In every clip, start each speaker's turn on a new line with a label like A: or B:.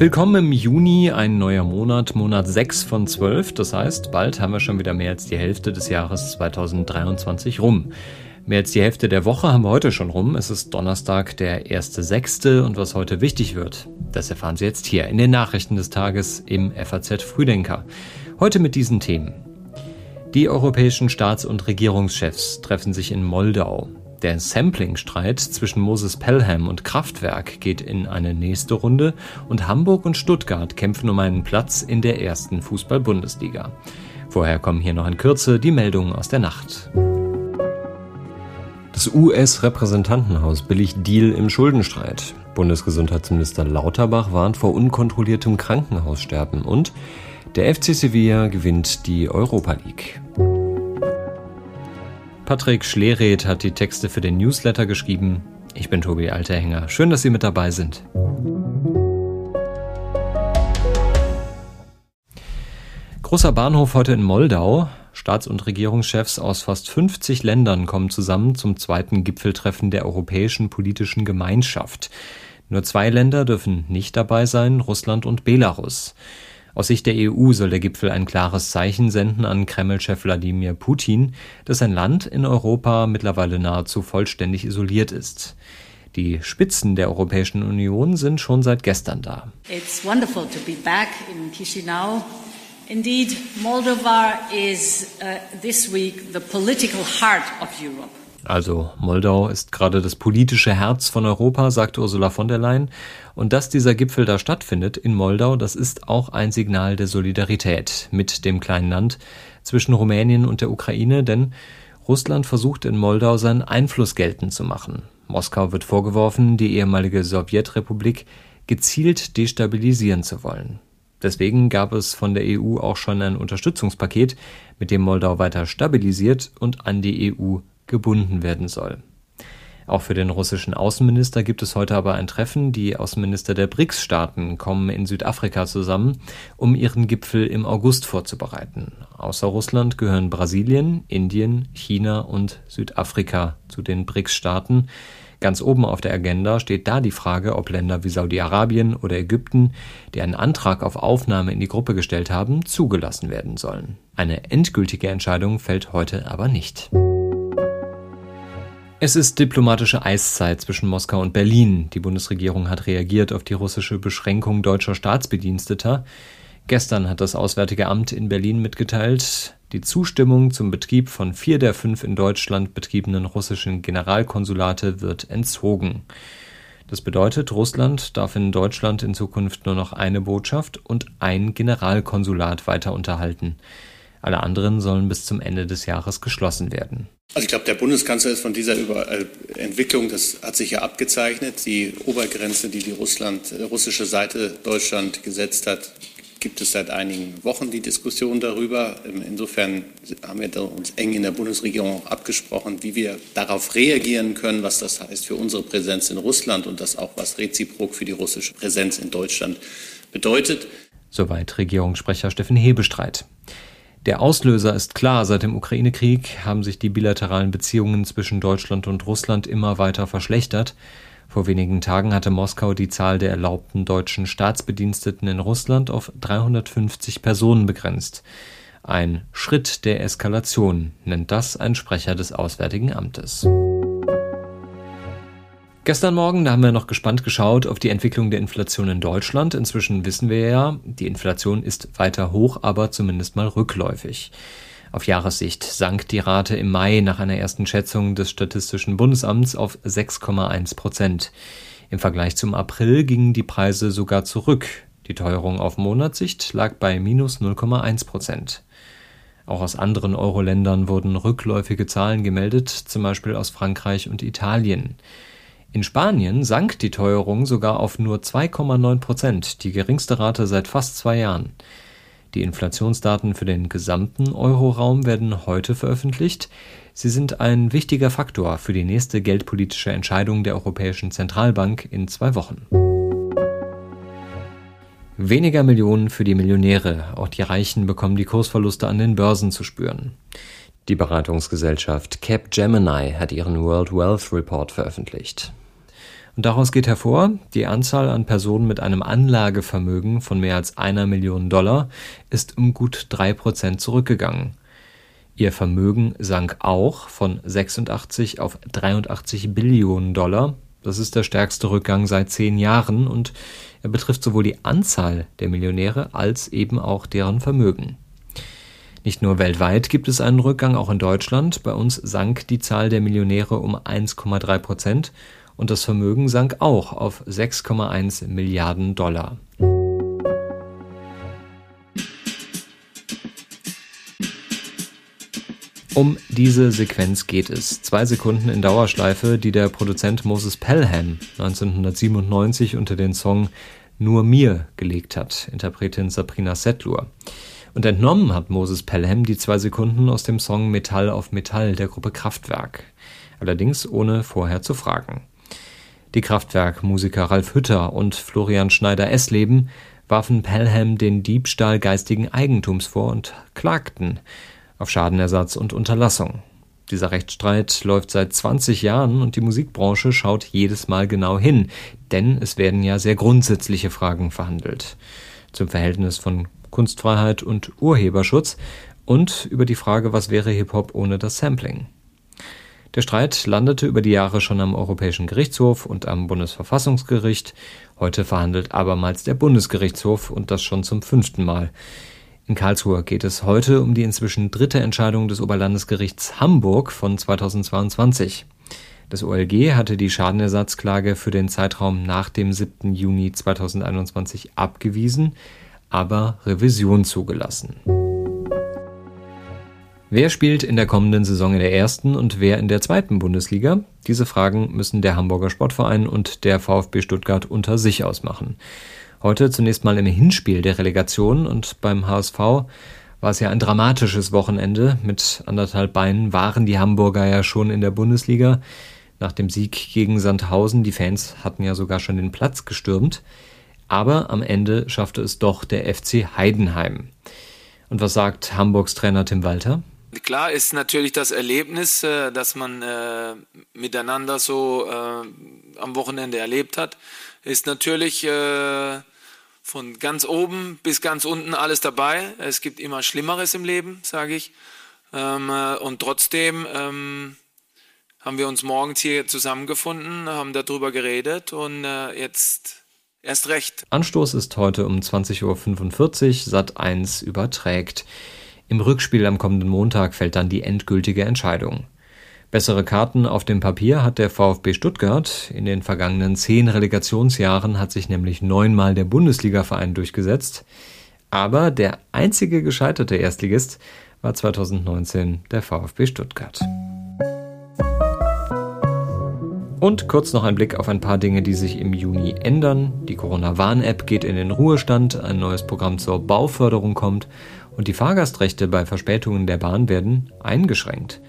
A: Willkommen im Juni, ein neuer Monat, Monat 6 von 12. Das heißt, bald haben wir schon wieder mehr als die Hälfte des Jahres 2023 rum. Mehr als die Hälfte der Woche haben wir heute schon rum. Es ist Donnerstag, der 1.6. und was heute wichtig wird, das erfahren Sie jetzt hier in den Nachrichten des Tages im FAZ Frühdenker. Heute mit diesen Themen. Die europäischen Staats- und Regierungschefs treffen sich in Moldau. Der Sampling-Streit zwischen Moses Pelham und Kraftwerk geht in eine nächste Runde und Hamburg und Stuttgart kämpfen um einen Platz in der ersten Fußball-Bundesliga. Vorher kommen hier noch in Kürze die Meldungen aus der Nacht. Das US-Repräsentantenhaus billigt Deal im Schuldenstreit. Bundesgesundheitsminister Lauterbach warnt vor unkontrolliertem Krankenhaussterben und der FC Sevilla gewinnt die Europa League. Patrick Schlereth hat die Texte für den Newsletter geschrieben. Ich bin Tobi Alterhänger. Schön, dass Sie mit dabei sind. Großer Bahnhof heute in Moldau. Staats- und Regierungschefs aus fast 50 Ländern kommen zusammen zum zweiten Gipfeltreffen der Europäischen Politischen Gemeinschaft. Nur zwei Länder dürfen nicht dabei sein, Russland und Belarus. Aus Sicht der EU soll der Gipfel ein klares Zeichen senden an Kreml-Chef Wladimir Putin, dass sein Land in Europa mittlerweile nahezu vollständig isoliert ist. Die Spitzen der Europäischen Union sind schon seit gestern da. It's wonderful to be back in Chisinau. Indeed, Moldova is uh, this week the political heart of Europe. Also Moldau ist gerade das politische Herz von Europa, sagt Ursula von der Leyen. Und dass dieser Gipfel da stattfindet in Moldau, das ist auch ein Signal der Solidarität mit dem kleinen Land zwischen Rumänien und der Ukraine, denn Russland versucht in Moldau seinen Einfluss geltend zu machen. Moskau wird vorgeworfen, die ehemalige Sowjetrepublik gezielt destabilisieren zu wollen. Deswegen gab es von der EU auch schon ein Unterstützungspaket, mit dem Moldau weiter stabilisiert und an die EU gebunden werden soll. Auch für den russischen Außenminister gibt es heute aber ein Treffen. Die Außenminister der BRICS-Staaten kommen in Südafrika zusammen, um ihren Gipfel im August vorzubereiten. Außer Russland gehören Brasilien, Indien, China und Südafrika zu den BRICS-Staaten. Ganz oben auf der Agenda steht da die Frage, ob Länder wie Saudi-Arabien oder Ägypten, die einen Antrag auf Aufnahme in die Gruppe gestellt haben, zugelassen werden sollen. Eine endgültige Entscheidung fällt heute aber nicht. Es ist diplomatische Eiszeit zwischen Moskau und Berlin. Die Bundesregierung hat reagiert auf die russische Beschränkung deutscher Staatsbediensteter. Gestern hat das Auswärtige Amt in Berlin mitgeteilt, die Zustimmung zum Betrieb von vier der fünf in Deutschland betriebenen russischen Generalkonsulate wird entzogen. Das bedeutet, Russland darf in Deutschland in Zukunft nur noch eine Botschaft und ein Generalkonsulat weiter unterhalten. Alle anderen sollen bis zum Ende des Jahres geschlossen werden.
B: Also ich glaube, der Bundeskanzler ist von dieser äh, Entwicklung, das hat sich ja abgezeichnet, die Obergrenze, die die Russland, äh, russische Seite Deutschland gesetzt hat, gibt es seit einigen Wochen die Diskussion darüber. Ähm, insofern haben wir uns eng in der Bundesregierung auch abgesprochen, wie wir darauf reagieren können, was das heißt für unsere Präsenz in Russland und das auch, was reziprok für die russische Präsenz in Deutschland bedeutet.
A: Soweit Regierungssprecher Steffen Hebestreit. Der Auslöser ist klar, seit dem Ukraine-Krieg haben sich die bilateralen Beziehungen zwischen Deutschland und Russland immer weiter verschlechtert. Vor wenigen Tagen hatte Moskau die Zahl der erlaubten deutschen Staatsbediensteten in Russland auf 350 Personen begrenzt. Ein Schritt der Eskalation nennt das ein Sprecher des Auswärtigen Amtes. Gestern Morgen, da haben wir noch gespannt geschaut auf die Entwicklung der Inflation in Deutschland. Inzwischen wissen wir ja, die Inflation ist weiter hoch, aber zumindest mal rückläufig. Auf Jahressicht sank die Rate im Mai nach einer ersten Schätzung des Statistischen Bundesamts auf 6,1 Prozent. Im Vergleich zum April gingen die Preise sogar zurück. Die Teuerung auf Monatssicht lag bei minus 0,1 Prozent. Auch aus anderen Euro-Ländern wurden rückläufige Zahlen gemeldet, zum Beispiel aus Frankreich und Italien. In Spanien sank die Teuerung sogar auf nur 2,9 Prozent, die geringste Rate seit fast zwei Jahren. Die Inflationsdaten für den gesamten Euroraum werden heute veröffentlicht. Sie sind ein wichtiger Faktor für die nächste geldpolitische Entscheidung der Europäischen Zentralbank in zwei Wochen. Weniger Millionen für die Millionäre. Auch die Reichen bekommen die Kursverluste an den Börsen zu spüren. Die Beratungsgesellschaft Capgemini hat ihren World Wealth Report veröffentlicht. Und daraus geht hervor, die Anzahl an Personen mit einem Anlagevermögen von mehr als einer Million Dollar ist um gut drei Prozent zurückgegangen. Ihr Vermögen sank auch von 86 auf 83 Billionen Dollar. Das ist der stärkste Rückgang seit zehn Jahren und er betrifft sowohl die Anzahl der Millionäre als eben auch deren Vermögen. Nicht nur weltweit gibt es einen Rückgang, auch in Deutschland. Bei uns sank die Zahl der Millionäre um 1,3 Prozent und das Vermögen sank auch auf 6,1 Milliarden Dollar. Um diese Sequenz geht es. Zwei Sekunden in Dauerschleife, die der Produzent Moses Pelham 1997 unter den Song Nur mir gelegt hat, Interpretin Sabrina Setlur. Und entnommen hat Moses Pelham die zwei Sekunden aus dem Song Metall auf Metall der Gruppe Kraftwerk. Allerdings ohne vorher zu fragen. Die Kraftwerk-Musiker Ralf Hütter und Florian Schneider-Essleben warfen Pelham den Diebstahl geistigen Eigentums vor und klagten auf Schadenersatz und Unterlassung. Dieser Rechtsstreit läuft seit 20 Jahren und die Musikbranche schaut jedes Mal genau hin, denn es werden ja sehr grundsätzliche Fragen verhandelt. Zum Verhältnis von Kunstfreiheit und Urheberschutz und über die Frage, was wäre Hip-Hop ohne das Sampling. Der Streit landete über die Jahre schon am Europäischen Gerichtshof und am Bundesverfassungsgericht. Heute verhandelt abermals der Bundesgerichtshof und das schon zum fünften Mal. In Karlsruhe geht es heute um die inzwischen dritte Entscheidung des Oberlandesgerichts Hamburg von 2022. Das OLG hatte die Schadenersatzklage für den Zeitraum nach dem 7. Juni 2021 abgewiesen, aber Revision zugelassen. Wer spielt in der kommenden Saison in der ersten und wer in der zweiten Bundesliga? Diese Fragen müssen der Hamburger Sportverein und der VfB Stuttgart unter sich ausmachen. Heute zunächst mal im Hinspiel der Relegation und beim HSV war es ja ein dramatisches Wochenende. Mit anderthalb Beinen waren die Hamburger ja schon in der Bundesliga. Nach dem Sieg gegen Sandhausen, die Fans hatten ja sogar schon den Platz gestürmt. Aber am Ende schaffte es doch der FC Heidenheim. Und was sagt Hamburgs Trainer Tim Walter?
C: Klar ist natürlich das Erlebnis, äh, dass man äh, miteinander so äh, am Wochenende erlebt hat, ist natürlich von ganz oben bis ganz unten alles dabei. Es gibt immer Schlimmeres im Leben, sage ich. Ähm, und trotzdem ähm, haben wir uns morgens hier zusammengefunden, haben darüber geredet und jetzt erst recht.
A: Anstoß ist heute um 20.45 Uhr, Sat 1 überträgt. Im Rückspiel am kommenden Montag fällt dann die endgültige Entscheidung. Bessere Karten auf dem Papier hat der VfB Stuttgart. In den vergangenen zehn Relegationsjahren hat sich nämlich neunmal der Bundesligaverein durchgesetzt. Aber der einzige gescheiterte Erstligist war 2019 der VfB Stuttgart. Und kurz noch ein Blick auf ein paar Dinge, die sich im Juni ändern. Die Corona-Warn-App geht in den Ruhestand, ein neues Programm zur Bauförderung kommt und die Fahrgastrechte bei Verspätungen der Bahn werden eingeschränkt.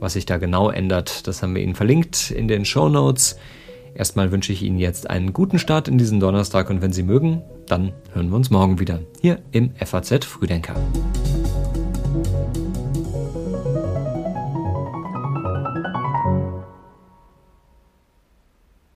A: Was sich da genau ändert, das haben wir Ihnen verlinkt in den Show Notes. Erstmal wünsche ich Ihnen jetzt einen guten Start in diesen Donnerstag und wenn Sie mögen, dann hören wir uns morgen wieder hier im FAZ Frühdenker.